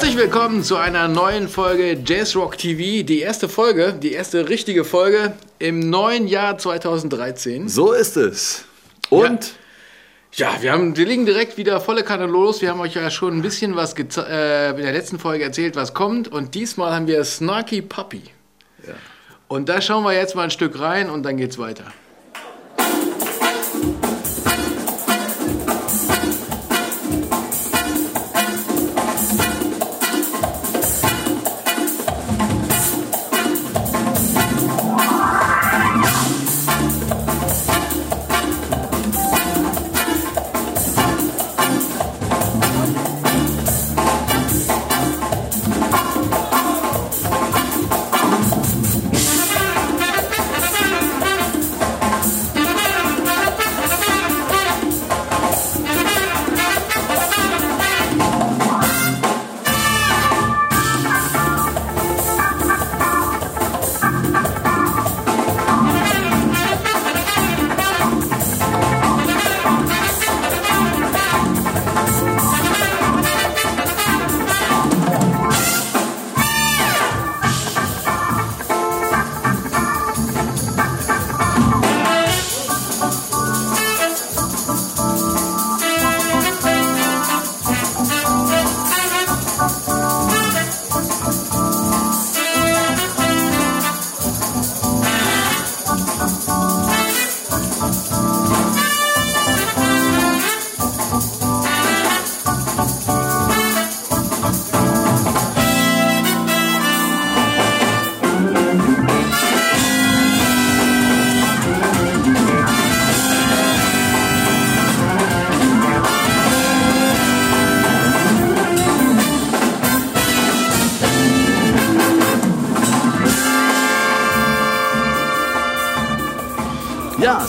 Herzlich willkommen zu einer neuen Folge Jazz Rock TV. Die erste Folge, die erste richtige Folge im neuen Jahr 2013. So ist es. Und Ja, wir, haben, wir legen direkt wieder volle Kanne los. Wir haben euch ja schon ein bisschen was äh, in der letzten Folge erzählt, was kommt. Und diesmal haben wir Snarky Puppy. Und da schauen wir jetzt mal ein Stück rein und dann geht's weiter.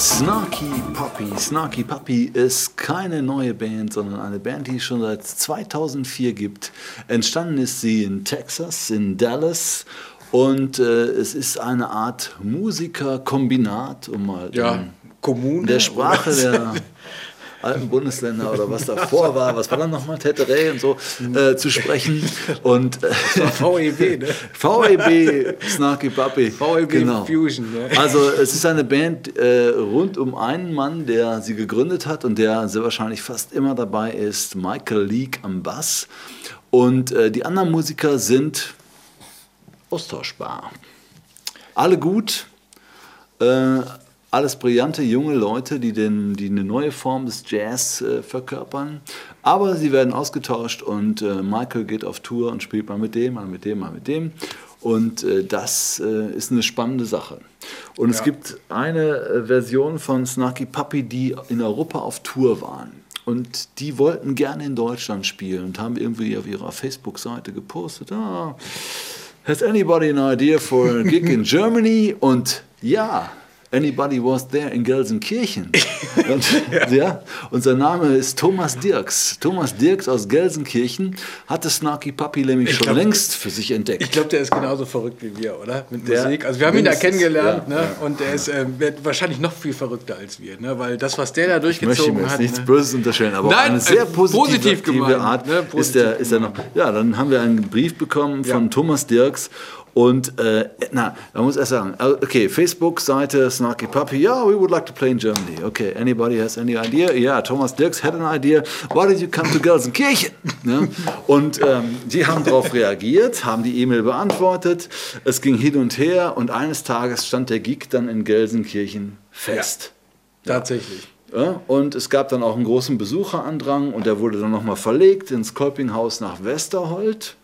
Snarky Puppy. Snarky Puppy ist keine neue Band, sondern eine Band, die es schon seit 2004 gibt. Entstanden ist sie in Texas, in Dallas. Und äh, es ist eine Art Musikerkombinat, um mal in Kommune. der Sprache der alten Bundesländer oder was davor war, was war dann nochmal, Teteré und so, äh, zu sprechen. Und äh, VEB, ne? VEB, Snarky Puppy. VEB Fusion, ne? Also es ist eine Band äh, rund um einen Mann, der sie gegründet hat und der sehr wahrscheinlich fast immer dabei ist, Michael Leake am Bass. Und äh, die anderen Musiker sind austauschbar. Alle gut, äh, alles brillante junge Leute, die, den, die eine neue Form des Jazz äh, verkörpern. Aber sie werden ausgetauscht und äh, Michael geht auf Tour und spielt mal mit dem, mal mit dem, mal mit dem. Und äh, das äh, ist eine spannende Sache. Und es Ja. gibt eine äh, Version von Snarky Puppy, die in Europa auf Tour waren. Und die wollten gerne in Deutschland spielen und haben irgendwie auf ihrer Facebook-Seite gepostet, ah, has anybody an idea for a gig in Germany? Und ja, anybody was there in Gelsenkirchen. Und, ja. und sein Name ist Thomas Dirks. Thomas Dirks aus Gelsenkirchen hatte Snarky Puppy nämlich schon glaub- längst für sich entdeckt. Ich glaube, der ist genauso verrückt wie wir, oder? Mit Der- Musik. Also wir haben ihn da kennengelernt, ja, ne? Und der ist wird wahrscheinlich noch viel verrückter als wir, ne? Weil das, was der da Ich möchte ihm durchgezogen jetzt hat. nichts ne? Böses unterstellen, aber Nein, eine sehr äh, positive positiv gemeint, Art ne? ist, der, Positiv ist er noch. Ja, dann haben wir einen Brief bekommen von Ja. Thomas Dirks und äh, na, man muss erst sagen, also, okay, Facebook-Seite Snarky Puppy, ja, we would like to play in Germany. Okay, anybody has any idea? Ja, Thomas Dirks had an idea. Why did you come to Gelsenkirchen? Ne? Und ähm, die haben darauf reagiert, haben die E-Mail beantwortet. Es ging hin und her und eines Tages stand der Gig dann in Gelsenkirchen fest. Tatsächlich. Ja, und es gab dann auch einen großen Besucherandrang und der wurde dann nochmal verlegt ins Kolpinghaus nach Westerhold.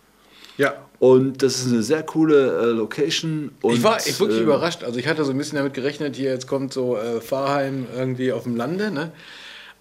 Ja. Und das ist eine sehr coole äh, Location. Und, ich war ich wirklich äh, überrascht. Also ich hatte so ein bisschen damit gerechnet, hier jetzt kommt so äh, Fahrheim irgendwie auf dem Lande, ne?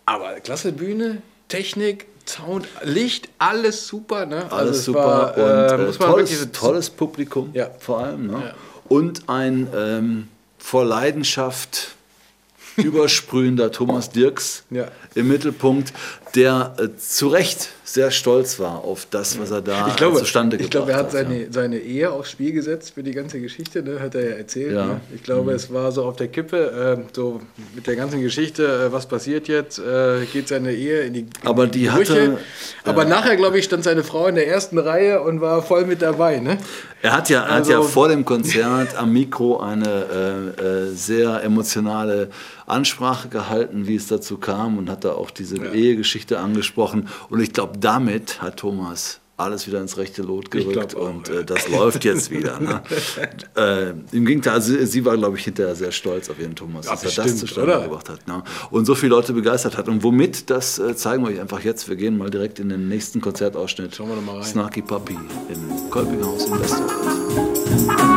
Aber klasse Bühne, Technik, Sound, Licht, alles super, ne? Also Alles es super war, und äh, äh, muss man tolles, wirklich so- tolles Publikum Ja. vor allem. Ne? Ja. Und ein ähm, vor Leidenschaft übersprühender Thomas Dirks Ja. Im Mittelpunkt, der äh, zu Recht sehr stolz war auf das, was er da ich glaube, zustande gebracht hat. Ich glaube, er hat seine, ja. seine Ehe aufs Spiel gesetzt für die ganze Geschichte, ne? hat er ja erzählt. Ja. Ne? Ich glaube, mhm. es war so auf der Kippe, äh, so mit der ganzen Geschichte, äh, was passiert jetzt, äh, geht seine Ehe in die in Aber die Brüche. hatte... Aber nachher, glaube ich, stand seine Frau in der ersten Reihe und war voll mit dabei. Ne? Er hat ja, also, hat ja also vor dem Konzert am Mikro eine äh, äh, sehr emotionale Ansprache gehalten, wie es dazu kam und hat da auch diese ja. Ehegeschichte angesprochen. Und ich glaube, damit hat Thomas alles wieder ins rechte Lot gerückt auch, und äh, das läuft jetzt wieder. Ne? äh, Im Gegenteil, also, sie war, glaube ich, hinterher sehr stolz auf ihren Thomas, ja, dass bestimmt, er das zustande oder? gebracht hat. Ne? Und so viele Leute begeistert hat. Und womit, das äh, zeigen wir euch einfach jetzt. Wir gehen mal direkt in den nächsten Konzertausschnitt. Schauen wir doch mal rein. Snarky Puppy im Kolpinghaus in Westerwald.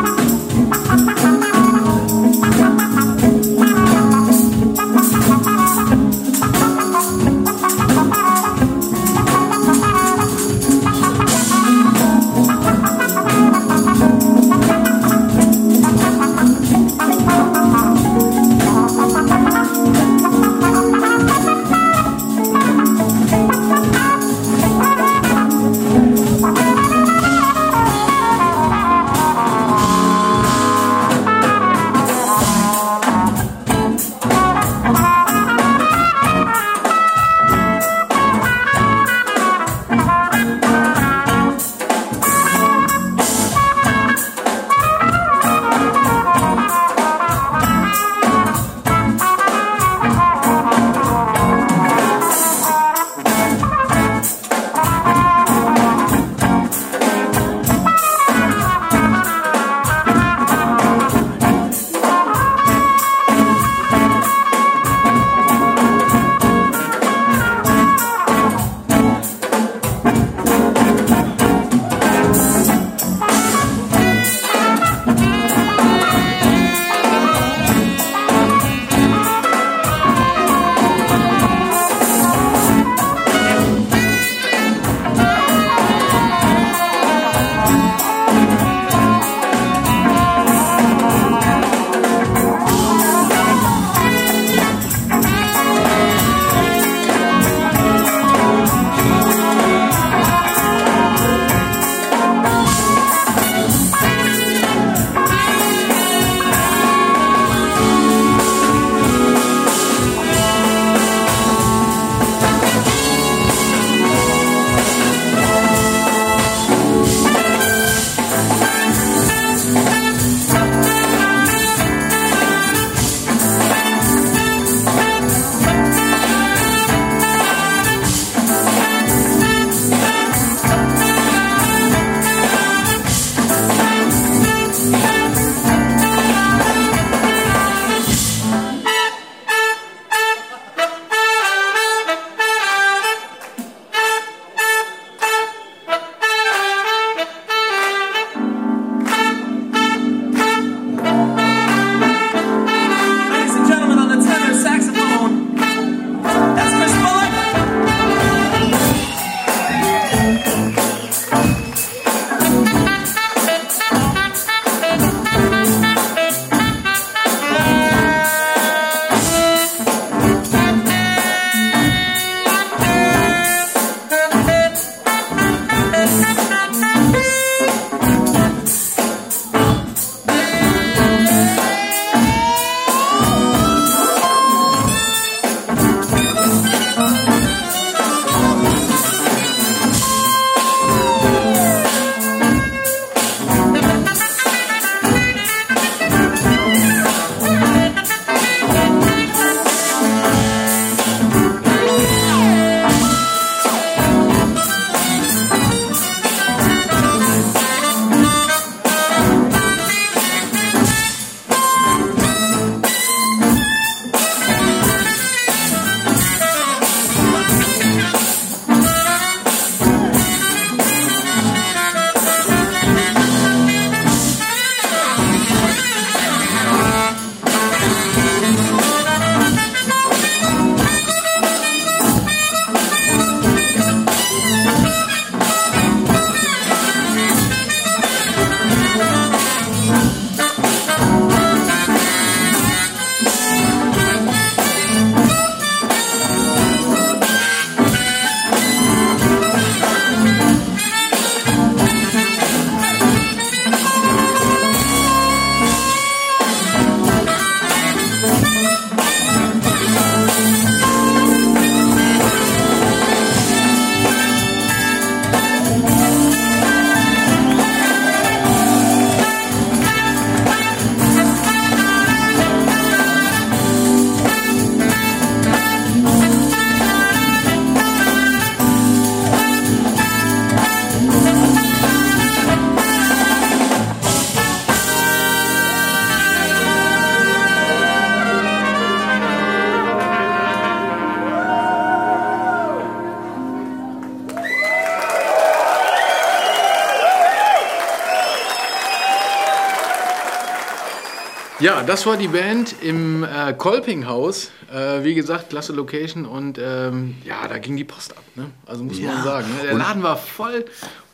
Ja, das war die Band im äh, Kolpinghaus. Äh, wie gesagt, klasse Location und ähm, ja, da ging die Post ab. Ne? Also muss Ja. man sagen. Ne? Der Laden war voll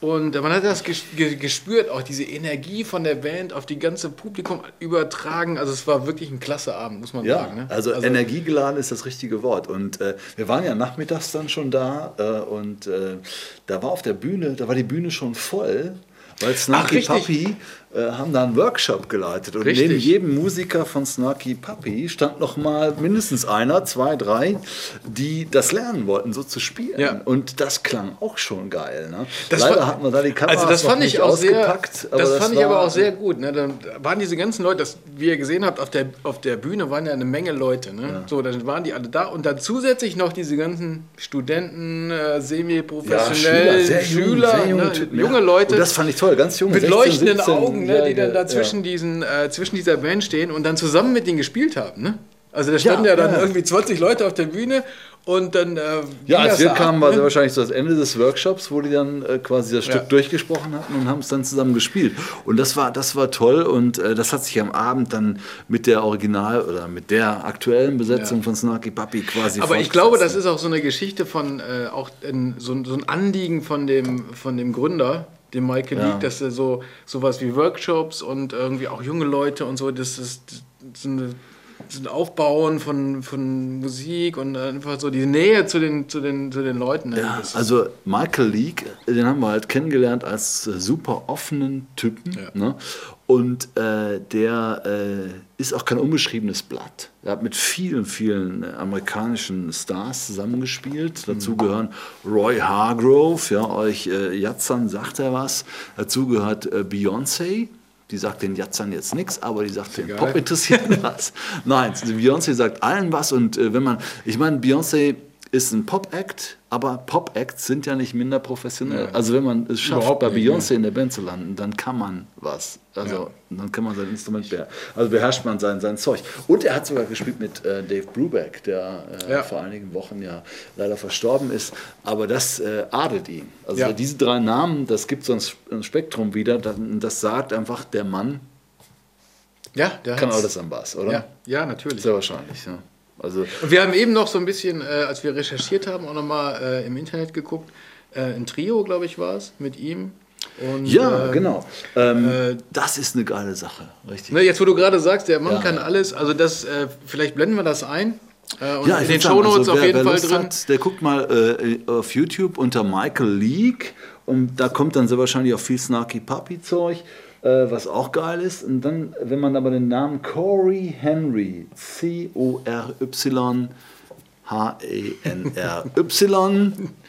und äh, man hat das ges ge gespürt, auch diese Energie von der Band auf die ganze Publikum übertragen. Also es war wirklich ein klasse Abend, muss man Ja, sagen. Ne? also, energiegeladen ist das richtige Wort. Und äh, wir waren ja nachmittags dann schon da äh, und äh, da war auf der Bühne, da war die Bühne schon voll, weil Snarky richtig. Äh, haben da einen Workshop geleitet. Und Richtig. neben jedem Musiker von Snarky Puppy stand noch mal mindestens einer, zwei, drei, die das lernen wollten, so zu spielen. Ja. Und das klang auch schon geil. Ne? Das Leider hatten wir da die Kamera Also das fand ich auch sehr, ausgepackt. das, fand ich aber auch sehr gut. Ne? Dann waren diese ganzen Leute, das, wie ihr gesehen habt, auf der, auf der Bühne waren ja eine Menge Leute. Ne? So, dann waren die alle da und dann zusätzlich noch diese ganzen Studenten, äh, Ja, semi-professionell, sehr jung, Schüler, sehr junge, ne? Typen, junge ja. Leute. Und das fand ich toll, ganz junge mit 16, leuchtenden 17 Augen, ne, die dann Jährige, dazwischen ja. diesen, äh, zwischen dieser Band stehen und dann zusammen mit denen gespielt haben. Ne? Also da standen Ja, ja, dann ja. irgendwie 20 Leute auf der Bühne und dann. Äh, Ja, als wir da kamen, war ne? sehr wahrscheinlich so das Ende des Workshops, wo die dann äh, quasi das Ja. Stück durchgesprochen hatten und haben es dann zusammen gespielt. Und das war, das war toll und äh, das hat sich am Abend dann mit der Original- oder mit der aktuellen Besetzung Ja. von Snarky Puppy quasi Aber ich glaube, das ist auch so eine Geschichte von, äh, auch ein, so, ein- so ein Anliegen von dem, von dem Gründer, dem Michael Ja. Leak, dass er so sowas wie Workshops und irgendwie auch junge Leute und so, das ist so eine so ein Aufbauen von, von Musik und einfach so die Nähe zu den, zu den, zu den Leuten. ne? Ja, also Michael Leake, den haben wir halt kennengelernt als super offenen Typen. Ja. Ne? Und äh, der äh, ist auch kein unbeschriebenes Blatt. Er hat mit vielen, vielen äh, amerikanischen Stars zusammengespielt. Dazu Mhm. gehören Roy Hargrove, ja, euch äh, Jatzan sagt er was. Dazu gehört äh, Beyoncé. Die sagt den Jatzern jetzt nichts, aber die sagt den. Pop interessiert was. Nein, Beyoncé sagt allen was und äh, wenn man, ich meine, Beyoncé ist ein Pop-Act, aber Pop-Acts sind ja nicht minder professionell. Ja. Also wenn man es schafft, Überhaupt bei Beyoncé in der Band zu landen, dann kann man was. Also dann kann man sein Instrument beherrschen. Also beherrscht man sein, sein Zeug. Und er hat sogar gespielt mit äh, Dave Brubeck, der äh, Ja. vor einigen Wochen ja leider verstorben ist. Aber das äh, adelt ihn. Also Ja. diese drei Namen, das gibt so ein, Sp- ein Spektrum wieder. Das, sagt einfach, der Mann ja, der kann alles am Bass, oder? Ja, ja, natürlich. Sehr wahrscheinlich, ja. Also, Und wir haben eben noch so ein bisschen, äh, als wir recherchiert haben, auch nochmal äh, im Internet geguckt. Äh, ein Trio, glaube ich, war es, mit ihm. Und, ja, äh, genau. Ähm, äh, das ist eine geile Sache, richtig. Ne, jetzt, wo du gerade sagst, der Mann Ja. kann alles, also das, äh, vielleicht blenden wir das ein. Äh, und Ja, in ich den Shownotes also auf jeden Fall drin. Hat, der guckt mal äh, auf YouTube unter Michael Leak und da kommt dann sehr wahrscheinlich auch viel Snarky Puppy Zeug, äh, was auch geil ist. Und dann, wenn man aber den Namen Corey Henry, C-O-R-Y, H-E-N-R-Y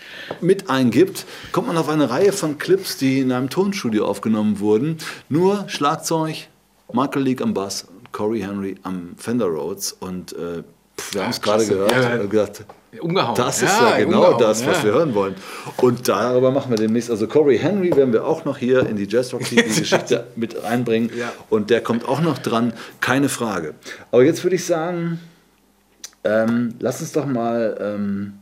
mit eingibt, kommt man auf eine Reihe von Clips, die in einem Tonstudio aufgenommen wurden. Nur Schlagzeug, Michael Leak am Bass, Corey Henry am Fender Rhodes und äh, pff, wir haben es gerade gehört Ja, ja. und gesagt, Umgehauen. das ist ja, genau umgehauen, das, was ja. wir hören wollen. Und darüber machen wir demnächst. Also Corey Henry werden wir auch noch hier in die Jazzrock die Geschichte mit reinbringen. Ja. Und der kommt auch noch dran, keine Frage. Aber jetzt würde ich sagen, ähm, lass uns doch mal ähm,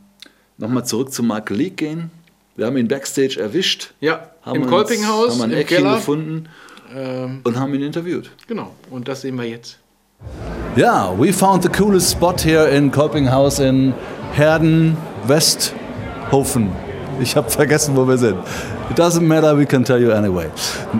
nochmal zurück zu Mark Leak gehen. Wir haben ihn backstage erwischt. Ja, im uns- Kolpinghaus, haben ein im Eckchen Keller. gefunden Ähm, und haben ihn interviewt. genau, und das sehen wir jetzt. Ja, we found the coolest spot here in Kolpinghaus in Herden, Westhofen. Ich habe vergessen, wo wir sind. It doesn't matter, we can tell you anyway.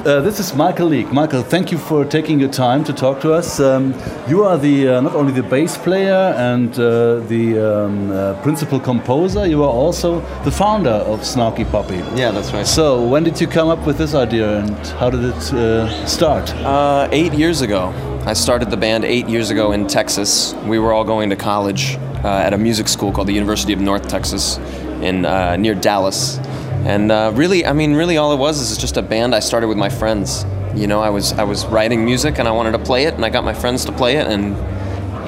Uh, this is Michael Leak. Michael, thank you for taking your time to talk to us. Um, you are the uh, not only the bass player and uh, the um, uh, principal composer, you are also the founder of Snarky Puppy. Yeah, that's right. So, when did you come up with this idea and how did it uh, start? Uh, eight years ago, I started the band eight years ago in Texas. We were all going to college uh, at a music school called the University of North Texas in uh, near Dallas. And uh, really, I mean, really, all it was is just a band I started with my friends. You know, I was I was writing music and I wanted to play it, and I got my friends to play it. And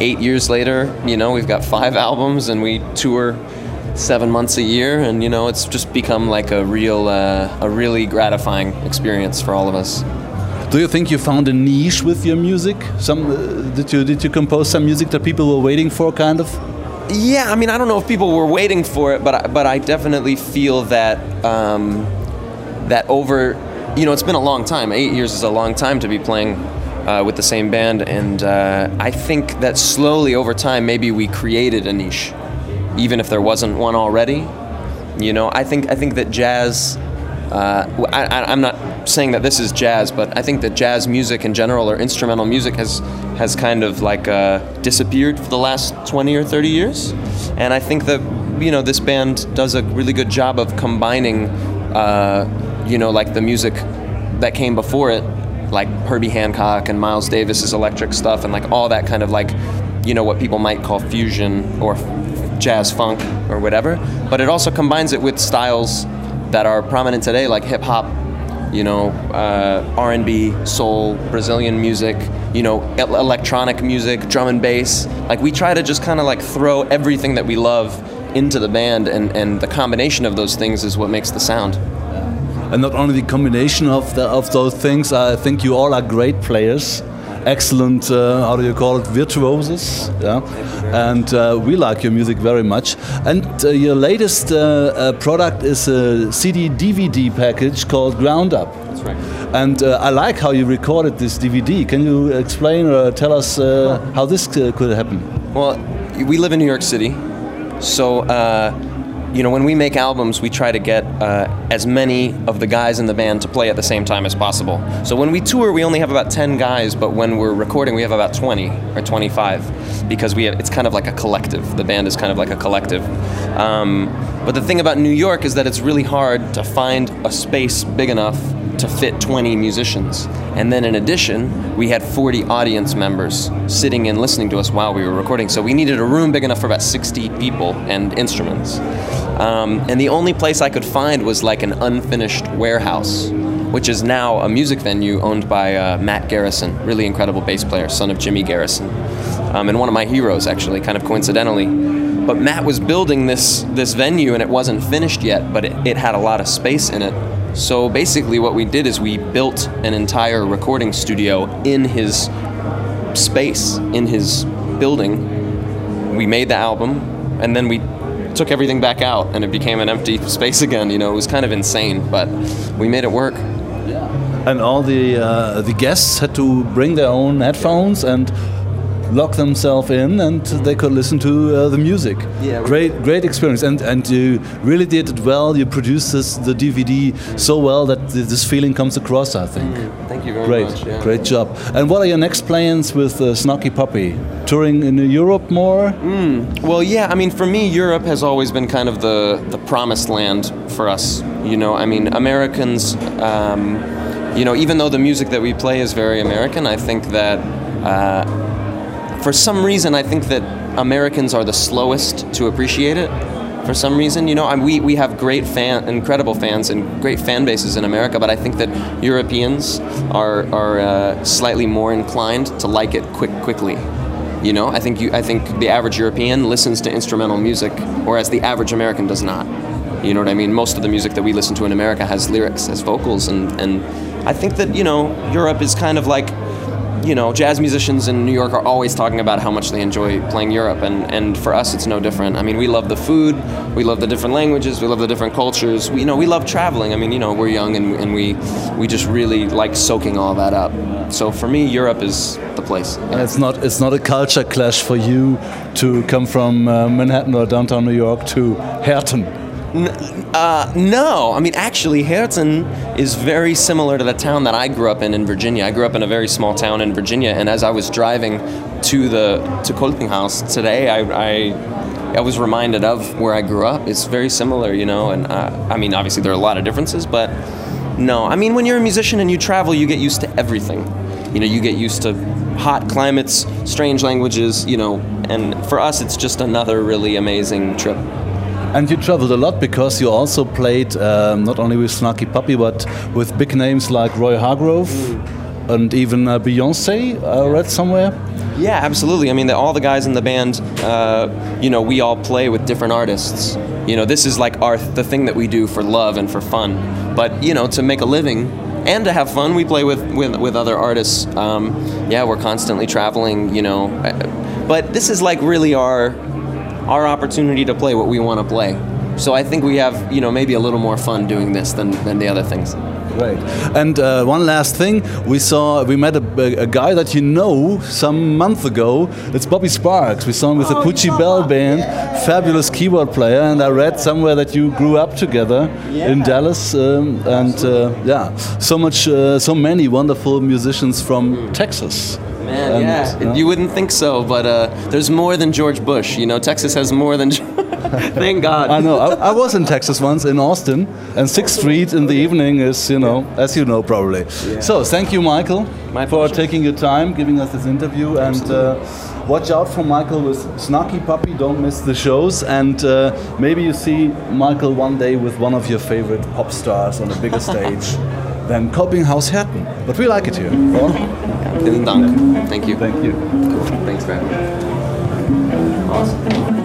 eight years later, you know, we've got five albums and we tour seven months a year, and you know, it's just become like a real, uh, a really gratifying experience for all of us. Do you think you found a niche with your music? Some uh, did you did you compose some music that people were waiting for, kind of? Yeah, I mean, I don't know if people were waiting for it, but I, but I definitely feel that um, that over, you know, it's been a long time. Eight years is a long time to be playing uh, with the same band, and uh, I think that slowly over time, maybe we created a niche, even if there wasn't one already. You know, I think I think that jazz. Uh, I, am not saying that this is jazz, but I think that jazz music in general or instrumental music has has kind of like uh, disappeared for the last 20 or 30 years, and I think that you know this band does a really good job of combining, uh, you know, like the music that came before it like Herbie Hancock and Miles Davis's electric stuff and like all that kind of like you know what people might call fusion or jazz funk or whatever. But it also combines it with styles that are prominent today like hip hop you know uh, R&B soul Brazilian music you know electronic music drum and bass like we try to just kind of like throw everything that we love into the band and, and the combination of those things is what makes the sound and not only the combination of the, of those things. I think you all are great players, excellent. Uh, how do you call it? Virtuosos. Yeah, and uh, we like your music very much. And uh, your latest uh, uh, product is a CD DVD package called Ground Up. That's right. And uh, I like how you recorded this DVD. Can you explain or tell us how this could happen? Well, we live in New York City, so you know, when we make albums, we try to get uh, as many of the guys in the band to play at the same time as possible. So when we tour, we only have about 10 guys, but when we're recording, we have about 20 or 25 because we have, it's kind of like a collective. The band is kind of like a collective. Um, but the thing about New York is that it's really hard to find a space big enough to fit 20 musicians. And then in addition, we had 40 audience members sitting and listening to us while we were recording. So we needed a room big enough for about 60 people and instruments. Um, and the only place I could find was like an unfinished warehouse, which is now a music venue owned by uh, Matt Garrison, really incredible bass player, son of Jimmy Garrison. Um, and one of my heroes, actually, kind of coincidentally. But Matt was building this this venue and it wasn't finished yet, but it, it had a lot of space in it. So basically, what we did is we built an entire recording studio in his space, in his building. We made the album, and then we took everything back out, and it became an empty space again. You know, it was kind of insane, but we made it work. And all the uh, the guests had to bring their own headphones and lock themselves in and they could listen to uh, the music. Yeah, great, great experience, and and you really did it well. You produced this the DVD so well that this feeling comes across. I think. Mm, thank you very great, much. Yeah. Great job. And what are your next plans with uh, Snarky Puppy? Touring in Europe more? Mm, well, yeah. I mean, for me, Europe has always been kind of the the promised land for us. You know, I mean, Americans. Um, you know, even though the music that we play is very American, I think that. Uh, for some reason, I think that Americans are the slowest to appreciate it. For some reason, you know, I, we, we have great fan, incredible fans and great fan bases in America, but I think that Europeans are, are uh, slightly more inclined to like it quick, quickly. You know, I think you, I think the average European listens to instrumental music, whereas the average American does not. You know what I mean? Most of the music that we listen to in America has lyrics, has vocals, and, and I think that you know Europe is kind of like you know, jazz musicians in New York are always talking about how much they enjoy playing Europe, and, and for us, it's no different. I mean, we love the food, we love the different languages, we love the different cultures. We, you know, we love traveling. I mean, you know, we're young and, and we we just really like soaking all that up. So for me, Europe is the place. And it's not it's not a culture clash for you to come from uh, Manhattan or downtown New York to Herten. Uh, no, I mean actually, Herten is very similar to the town that I grew up in in Virginia. I grew up in a very small town in Virginia, and as I was driving to the to Kolpinghaus today, I, I, I was reminded of where I grew up. It's very similar, you know. And uh, I mean, obviously there are a lot of differences, but no, I mean when you're a musician and you travel, you get used to everything. You know, you get used to hot climates, strange languages, you know, and for us, it's just another really amazing trip. And you traveled a lot because you also played um, not only with Snarky Puppy but with big names like Roy Hargrove mm. and even uh, Beyonce. I read somewhere. Yeah, absolutely. I mean, the, all the guys in the band, uh, you know, we all play with different artists. You know, this is like our the thing that we do for love and for fun. But you know, to make a living and to have fun, we play with with, with other artists. Um, yeah, we're constantly traveling. You know, but this is like really our our opportunity to play what we want to play. So I think we have, you know, maybe a little more fun doing this than, than the other things. Right. And uh, one last thing, we saw, we met a, a, guy that you know some month ago. It's Bobby Sparks. We saw him with oh, the Pucci Bell Band, yeah. fabulous keyboard player. And I read somewhere that you grew up together yeah. in Dallas. Um, and uh, yeah, so much, uh, so many wonderful musicians from Texas. Man, and, yeah, you wouldn't think so, but uh, there's more than George Bush. You know, Texas has more than. Thank God. I know. I, I, was in Texas once in Austin, and Sixth Street in the evening is, you know, as you know probably. Yeah. So thank you, Michael, My for pleasure. taking your time, giving us this interview, and. Uh, watch out for Michael with Snarky Puppy. Don't miss the shows, and uh, maybe you see Michael one day with one of your favorite pop stars on a bigger stage than House Herten. But we like it here. Vielen Dank. Thank you. Thank you. Cool. Thanks for having me. Awesome.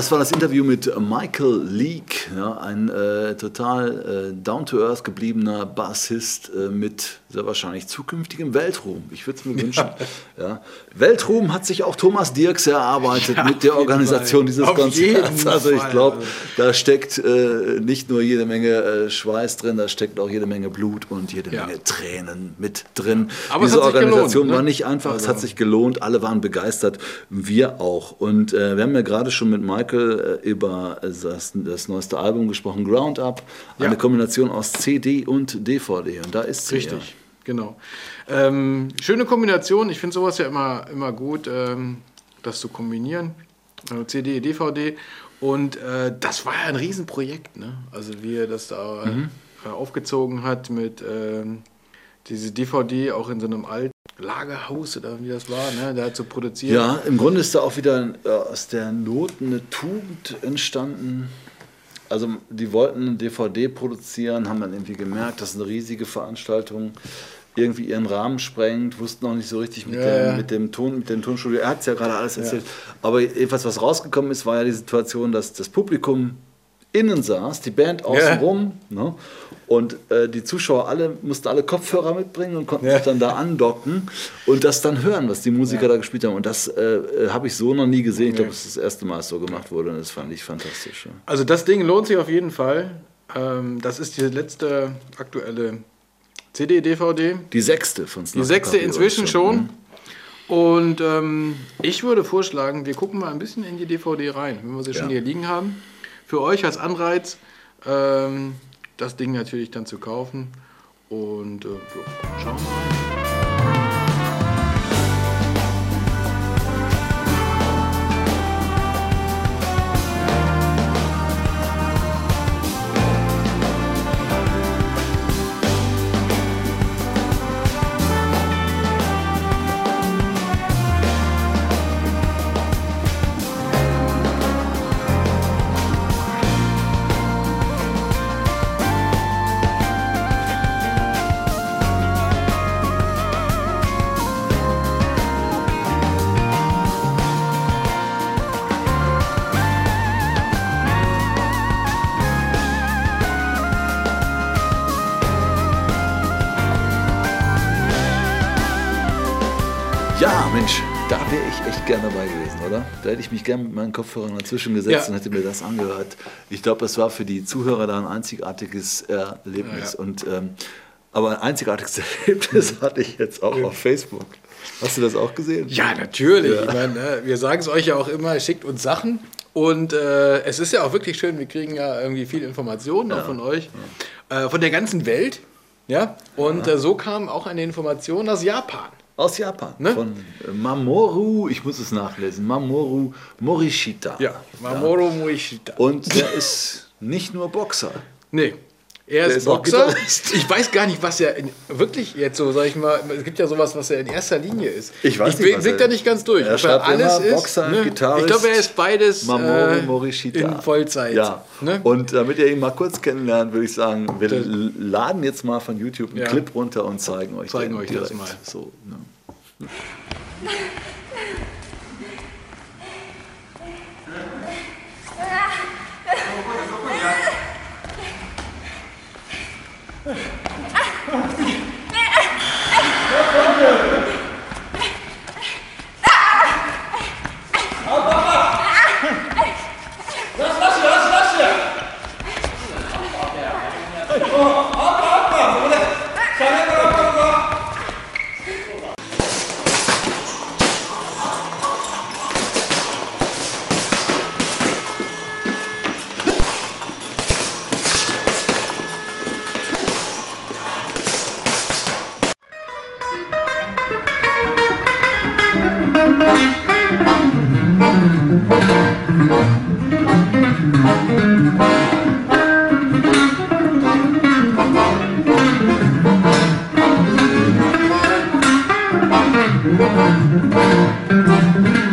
Das war das Interview mit Michael Leake, ja, ein äh, total äh, down-to-earth gebliebener Bassist äh, mit sehr wahrscheinlich zukünftigem Weltruhm. Ich würde es mir wünschen. Ja. Weltruhm hat sich auch Thomas Dirks erarbeitet ja, mit der Organisation dieses auf Konzerts. Also ich glaube, da steckt äh, nicht nur jede Menge äh, Schweiß drin, da steckt auch jede Menge Blut und jede ja. Menge Tränen mit drin. Aber Diese Organisation gelohnt, ne? war nicht einfach, also. es hat also sich gelohnt, alle waren begeistert, wir auch. Und äh, wir haben ja gerade schon mit Michael äh, über das, das, neueste Album gesprochen, Ground Up, eine Kombination aus CD und DVD. Und da ist sie. Richtig genau. Ähm, schöne Kombination. Ich finde sowas ja immer, immer gut, ähm, das zu kombinieren. Äh, CD, DVD. Und äh, das war ja ein Riesenprojekt, ne? Also wie er das da mhm. äh, aufgezogen hat mit ähm, diese DVD auch in so einem alten Lagerhaus oder wie das war, ne? Da hat so produziert. Ja, im Grunde ist da auch wieder äh, aus der Not eine Tugend entstanden. Also die wollten eine DVD produzieren, haben dann irgendwie gemerkt, das ist eine riesige Veranstaltung irgendwie ihren Rahmen sprengt, wussten noch nicht so richtig mit, ja, dem, mit dem Ton, mit dem Tonstudio. Er hat es ja gerade alles erzählt. Ja. Aber jedenfalls, was rausgekommen ist, war ja die Situation, dass das Publikum innen saß, die Band außenrum. Ne? Und äh, die Zuschauer alle mussten alle Kopfhörer mitbringen und konnten Ja. sich dann da andocken und das dann hören, was die Musiker da gespielt haben. Und das äh, äh, habe ich so noch nie gesehen. Ich glaube, das ist das erste Mal, dass so gemacht wurde. Und das fand ich fantastisch. Ja. Also das Ding lohnt sich auf jeden Fall. Ähm, das ist die letzte aktuelle CD, DVD. Die sechste von Die Snarky sechste Puppy inzwischen schon. Mhm. Und ähm, ich würde vorschlagen, wir gucken mal ein bisschen in die DVD rein, wenn wir sie schon Ja. hier liegen haben. Für euch als Anreiz, ähm, das Ding natürlich dann zu kaufen. Und äh, ja, schauen wir mal. Gerne dabei gewesen, oder? Da hätte ich mich gerne mit meinen Kopfhörern dazwischen gesetzt Ja. und hätte mir das angehört. Ich glaube, es war für die Zuhörer da ein einzigartiges Erlebnis. Ja, ja. Und, ähm, aber ein einzigartiges Erlebnis hatte ich jetzt auch auf Facebook. Hast du das auch gesehen? Ja, natürlich. Ich meine, ne, wir sagen es euch ja auch immer, schickt uns Sachen. Und äh, es ist ja auch wirklich schön, wir kriegen ja irgendwie viel Informationen auch von euch, äh, von der ganzen Welt. Ja, und äh, so kam auch eine Information aus Japan. Aus Japan. Ne? Von äh, Mamoru, ich muss es nachlesen, Mamoru Morishita. Mamoru Moishita. Und der ist nicht nur Boxer. Nee. Er ist ist Boxer. Ich weiß gar nicht, was er in, wirklich jetzt so, sag ich mal, es gibt ja sowas, was er in erster Linie ist. Ich weiß ich nicht, was blick da nicht ganz durch. Er schreibt alles immer ist. Boxer, ne? Gitarrist, Ich glaube, er ist beides Mamoru äh, Morishita. in Vollzeit. Ja. Ne? Und damit ihr ihn mal kurz kennenlernt, würde ich sagen, wir Das- laden jetzt mal von YouTube einen Ja. Clip runter und zeigen euch Zeigen den euch das mal. So, ne? Thank you.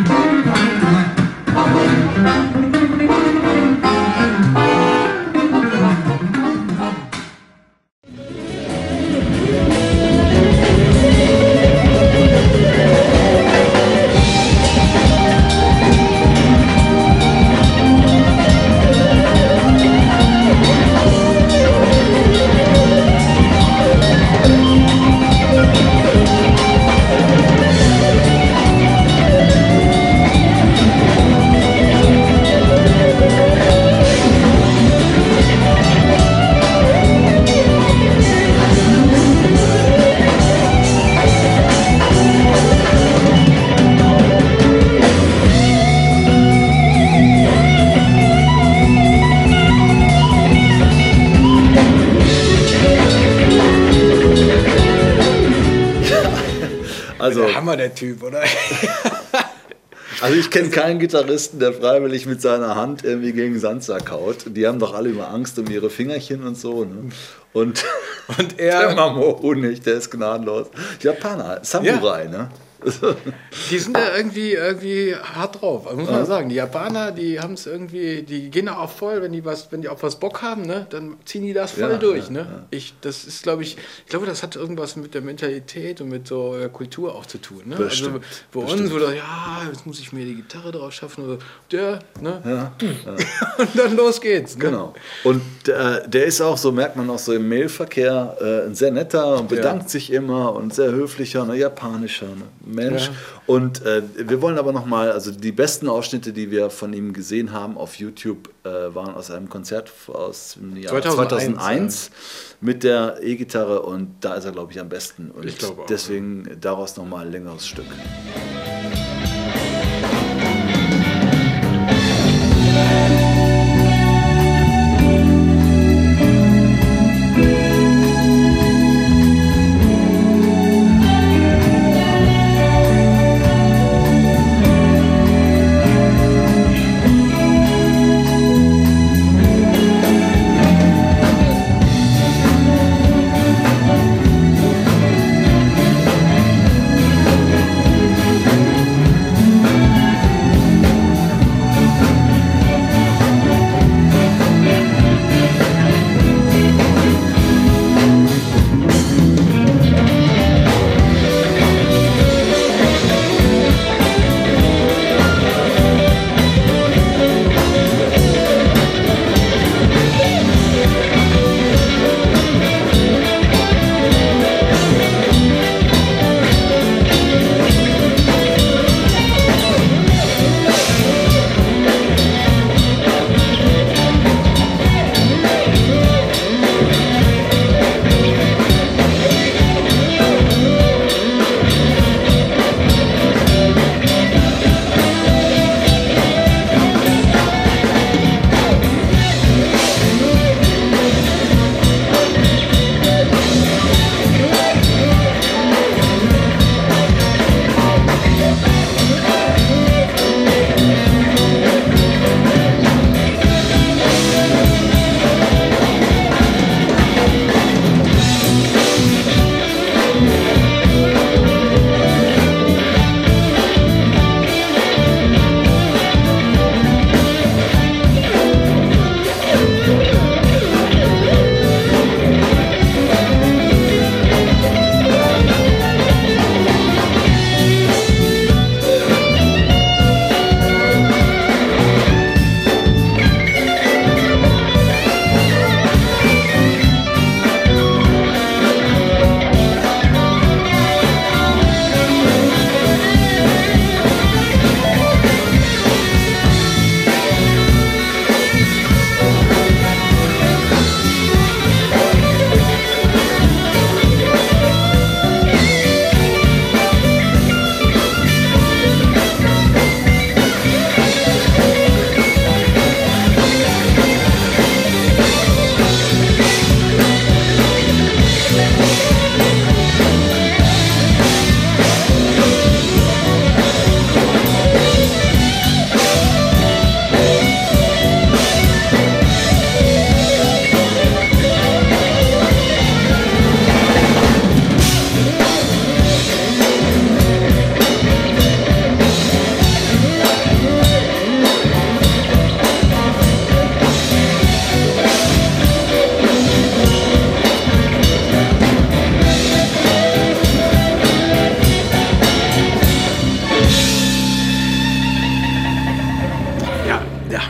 Ich kenne keinen Gitarristen, der freiwillig mit seiner Hand irgendwie gegen Sandsack haut. Die haben doch alle immer Angst um ihre Fingerchen und so. Ne? Und Und der er. Mamoru nicht, der ist gnadenlos. Japaner, Samurai, ne? Die sind da irgendwie, irgendwie hart drauf, muss man sagen. Die Japaner, die haben es irgendwie, die gehen auch voll, wenn die was, wenn die auf was Bock haben, ne, dann ziehen die das voll Ja, durch. ja, ne? Ich, das ist, glaube ich, ich glaube, das hat irgendwas mit der Mentalität und mit so äh, Kultur auch zu tun. Ne? Bestimmt, also bei uns, wo da, ja, jetzt muss ich mir die Gitarre drauf schaffen oder der, ne? Ja, Und dann los geht's. Ne? Genau. Und äh, der ist auch, so merkt man auch so im Mailverkehr, äh, ein sehr netter und bedankt sich immer und sehr höflicher, ne, japanischer ne, Mensch. Ja. Und äh, wir wollen aber nochmal, also die besten Ausschnitte, die wir von ihm gesehen haben auf YouTube, äh, waren aus einem Konzert aus dem Jahr 2001, 2001, mit der E-Gitarre und da ist er, glaube ich, am besten. Und Ich glaube auch, deswegen daraus nochmal ein längeres Stück. Ja,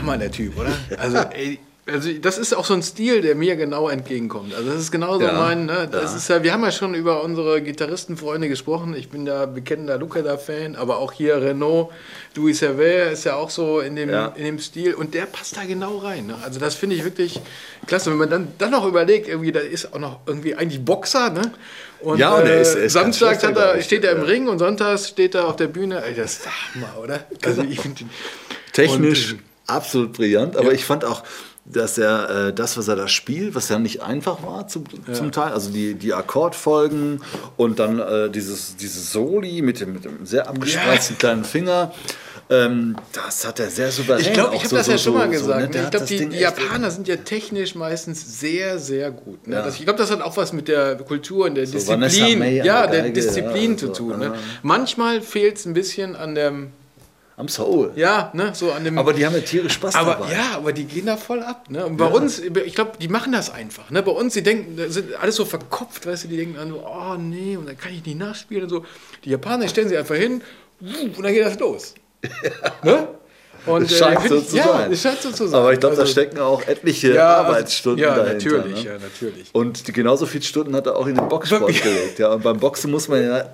Hammer, der Typ, oder? Also, ey, also das ist auch so ein Stil, der mir genau entgegenkommt. Also das ist genauso Ja, mein, ne? Das ja. ist ja, wir haben ja schon über unsere Gitarristenfreunde gesprochen. Ich bin da bekennender Lukada-Fan, aber auch hier Renault, Louis Servet ist ja auch so in dem, Ja. in dem Stil und der passt da genau rein. Ne? Also das finde ich wirklich klasse. Wenn man dann, dann noch überlegt, irgendwie, da ist auch noch irgendwie eigentlich Boxer, ne? Und, Ja, und er äh, ist- er ist Samstags er, steht er im. Ring und sonntags steht er auf der Bühne. Ey, das ist der Hammer, oder? Also ich finde Technisch Und, absolut brillant, aber Ja. ich fand auch, dass er äh, das, was er da spielt, was ja nicht einfach war zum, zum Teil, also die, die Akkordfolgen und dann äh, dieses, dieses Soli mit dem, mit dem sehr abgespreizten kleinen Finger Ähm, das hat er sehr souverän. Ich glaube, ich habe so- das ja so- schon mal so- gesagt. ne? ne? Ich glaube, die, Ding Japaner sind ja technisch meistens sehr, sehr gut. Ne? Ja. Das, ich glaube, das hat auch was mit der Kultur und der Disziplin, ja, der Disziplin ja, zu tun. Ne? ja. Manchmal fehlt es ein bisschen an dem, Am Soul. ja, ne, so an dem. Aber die haben ja tierisch Spaß Aber dabei. ja, aber die gehen da voll ab. Ne? Und bei uns, ich glaube, die machen das einfach. Ne? Bei uns, die denken, da sind alles so verkopft, weißt du, die denken dann so, oh nee, und dann kann ich nicht nachspielen und so. Die Japaner die stellen sich einfach hin und dann geht das los. ne? Und, Es scheint find so ich- zu ja, sein. So zu sein. Aber ich glaube, da Also, stecken auch etliche ja, also- Arbeitsstunden ja, dahinter. Natürlich, ne? ja, natürlich. Und genauso viele Stunden hat er auch in den Boxsport gelegt. Ja. Und beim Boxen muss man ja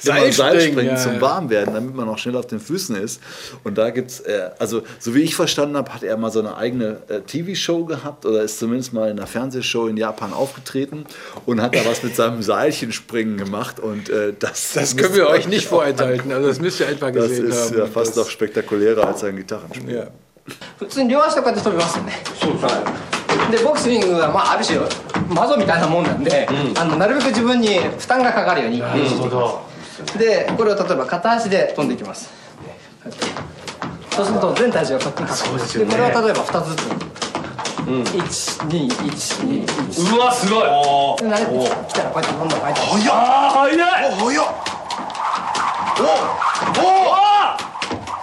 Seilspringen, Seilspringen ja, zum ja. Warmwerden, damit man auch schnell auf den Füßen ist. Und da gibt es, äh, also so wie ich verstanden habe, hat er mal so eine eigene äh, TV-Show gehabt oder ist zumindest mal in einer Fernsehshow in Japan aufgetreten und hat da was mit seinem Seilchenspringen gemacht. Und äh, das, Das können wir euch nicht vorenthalten. Also das müsst ihr etwa Das gesehen ist haben. ja fast Das- noch spektakulärer als sein Gitarrenspiel. Ja. 普通に両足とかで飛びますよねでボクシングは、まあ、ある種魔女みたいなもんなんで、あのなるべく自分に負担がかかるように練習していきます でこれを例えば片足で飛んでいきます。そうすると全体重がこっちにかかる。でこれを例えば2つずつ、1212うわすごい。で慣れてきたらこうやってどんどん変えて。ああ早い。早っ。お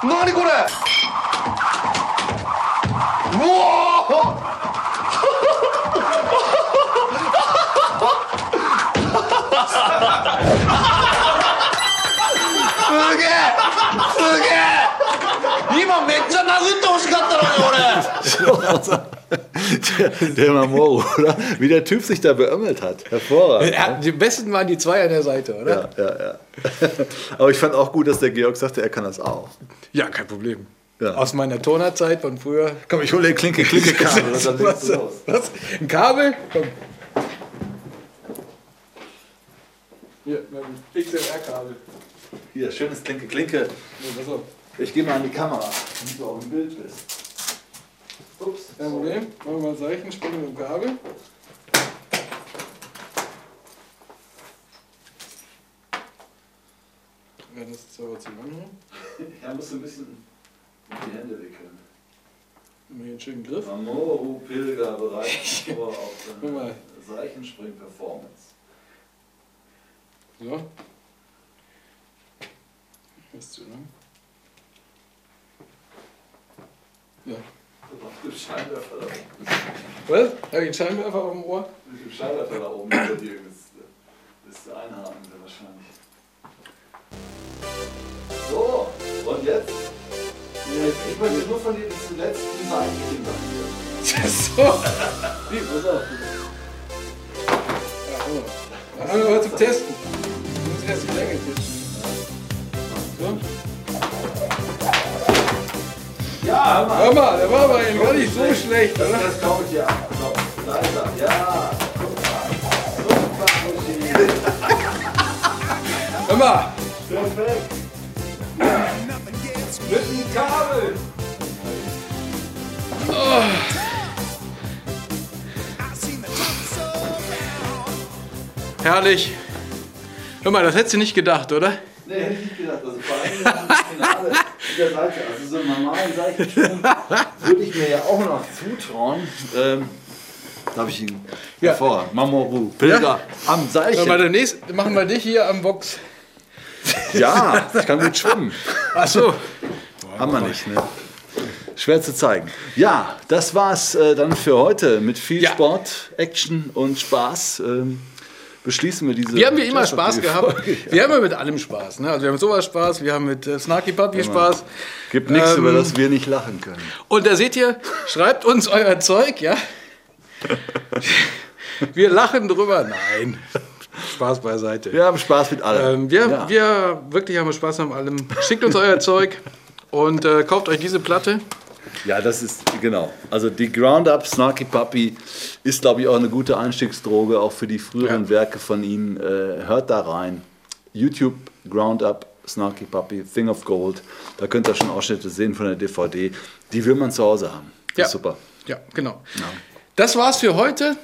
お何これ。うわげえ今めっちゃ殴ってほしかったのに俺 der, der Mamoru, oder? Wie der Typ sich da beömmelt hat. Hervorragend. Ja, die besten waren die zwei an der Seite, oder? Ja, ja, ja. Aber ich fand auch gut, dass der Georg sagte, er kann das auch. Ja, kein Problem. Ja. Aus meiner Turnerzeit von früher. Komm, ich hole den Klinke, Klinke, Kabel. und dann legst Was, du los. was? Ein Kabel? Komm. Hier, mein XLR-Kabel. Hier, schönes Klinke, Klinke. Ich gehe mal an die Kamera, damit du auch im Bild bist. Ups. Kein Problem. Machen wir mal ein Zeichensprung mit dem Kabel. Ja, das ist aber zu lang. Ja, musst du ein bisschen mit die Hände wickeln. Haben wir hier einen schönen Griff. Mamoru Pilger bereitet sich vor auf Guck mal. seine Seichenspring-Performance. So. Ist zu lang. Ja. Dem Scheinwerfer da oben. Was? Habe ich einen Scheinwerfer auf dem Ohr? Mit dem Scheinwerfer da oben über dir bist, bist du einhaken sehr wahrscheinlich. So, und jetzt? Ich möchte nur von dir diesen letzten Seiten hier. so. Wie, pass auf. Ja, guck mal. Dann haben wir mal zum Testen. Ich muss erst die Länge testen. Hör mal. Der war aber gar nicht so schlecht, oder? das leiser. Ja, guck mal. Super. Hör mal. Perfekt. Mit dem Kabel. Herrlich. Hör mal, das hättest du nicht gedacht, oder? Nee, hätte ich nicht gedacht. Also vor allem das Finale mit der Seite. Also so einen normalen Seitensprung würde ich mir ja auch noch zutrauen. Ähm, darf ich ihn Ja. hervor? Mamoru, Pilger Ja. am Hör mal, Seilchen. demnächst machen wir dich hier am Box. Ja, ich kann gut schwimmen. Ach so. Haben wir nicht, ne? Schwer zu zeigen. Ja, das war's äh, dann für heute mit viel Ja. Sport, Action und Spaß. Ähm, beschließen wir diese. Wir haben wie immer Spaß gehabt. Wir haben ja mit allem Spaß. Ne? Also wir haben mit sowas Spaß, wir haben mit äh, Snarky Puppy Spaß. Gibt nichts, Ähm, über das wir nicht lachen können. Und da seht ihr, schreibt uns euer Zeug, ja? Wir lachen drüber. Nein. Spaß beiseite. Wir haben Spaß mit allem. Ähm, wir, Ja. wir wirklich haben Spaß an allem. Schickt uns euer Zeug und äh, kauft euch diese Platte. Ja, das ist genau. Also die Ground Up Snarky Puppy ist, glaube ich, auch eine gute Einstiegsdroge, auch für die früheren Ja. Werke von ihm. Äh, hört da rein. YouTube Ground Up Snarky Puppy, Thing of Gold. Da könnt ihr schon Ausschnitte sehen von der DVD. Die will man zu Hause haben. Das Ja. ist super. Ja, genau. Das war's für heute.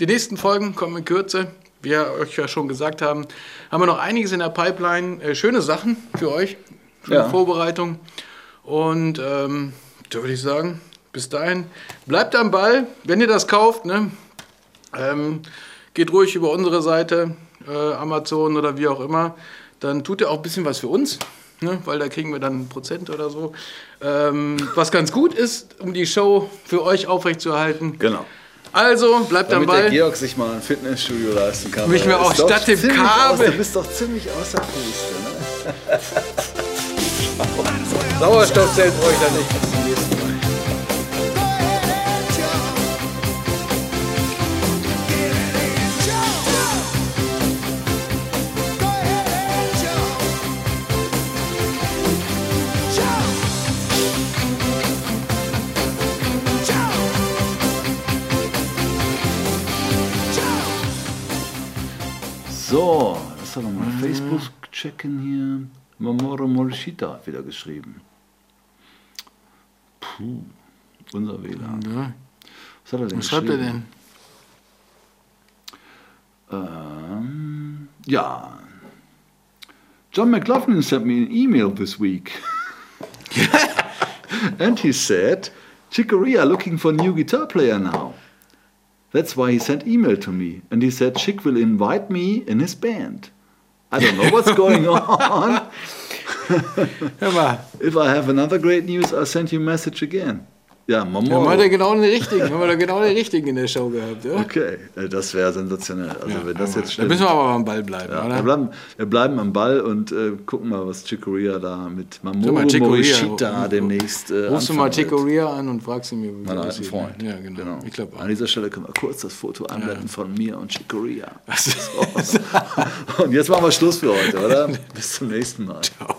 Die nächsten Folgen kommen in Kürze. Wie wir euch ja schon gesagt haben, haben wir noch einiges in der Pipeline. Äh, schöne Sachen für euch. für Ja. Vorbereitung. Und ähm, da würde ich sagen, bis dahin, bleibt am Ball. Wenn ihr das kauft, ne, ähm, geht ruhig über unsere Seite, äh, Amazon oder wie auch immer. Dann tut ihr auch ein bisschen was für uns, ne, weil da kriegen wir dann ein Prozent oder so. Ähm, was ganz gut ist, um die Show für euch aufrechtzuerhalten. Genau. Also, bleibt am Damit der Ball. Georg sich mal ein Fitnessstudio leisten kann. Mich mir auch statt dem Kabel- Aus, du bist doch ziemlich außer Puste, ne? Sauerstoffzelt brauche ich da nicht. Bis zum nächsten Mal. So, lass doch mal Facebook checken hier. Mamoru Morishita hat wieder geschrieben. Puh, unser WLAN. Was hat er denn Was schreibt er geschrieben? denn? Ähm, ja. John McLaughlin sent me an email this week. and he said, Chicoria looking for new guitar player now. That's why he sent email to me. And he said Chick will invite me in his band. I don't know what's going on. If I have another great news, I'll send you a message again. Ja, wir haben Mamoru. heute genau den richtigen, haben wir da genau den richtigen in der Show gehabt, ja? Okay, äh, das wäre sensationell. Also wenn das jetzt Da stimmt. müssen wir aber am Ball bleiben, Ja, oder? wir, bleiben, wir bleiben am Ball und äh, gucken mal, was Chicoria da mit Mamoru Ria. Morishita demnächst äh, Rufst du mal anfangen Chico wird. Ria an und fragst ihn mir, wie Mein alten. Freund. Ja, genau. Ich glaube. An dieser Stelle können wir kurz das Foto einblenden von mir und Chicoria. Ist- Und jetzt machen wir Schluss für heute, oder? Bis zum nächsten Mal. Ciao.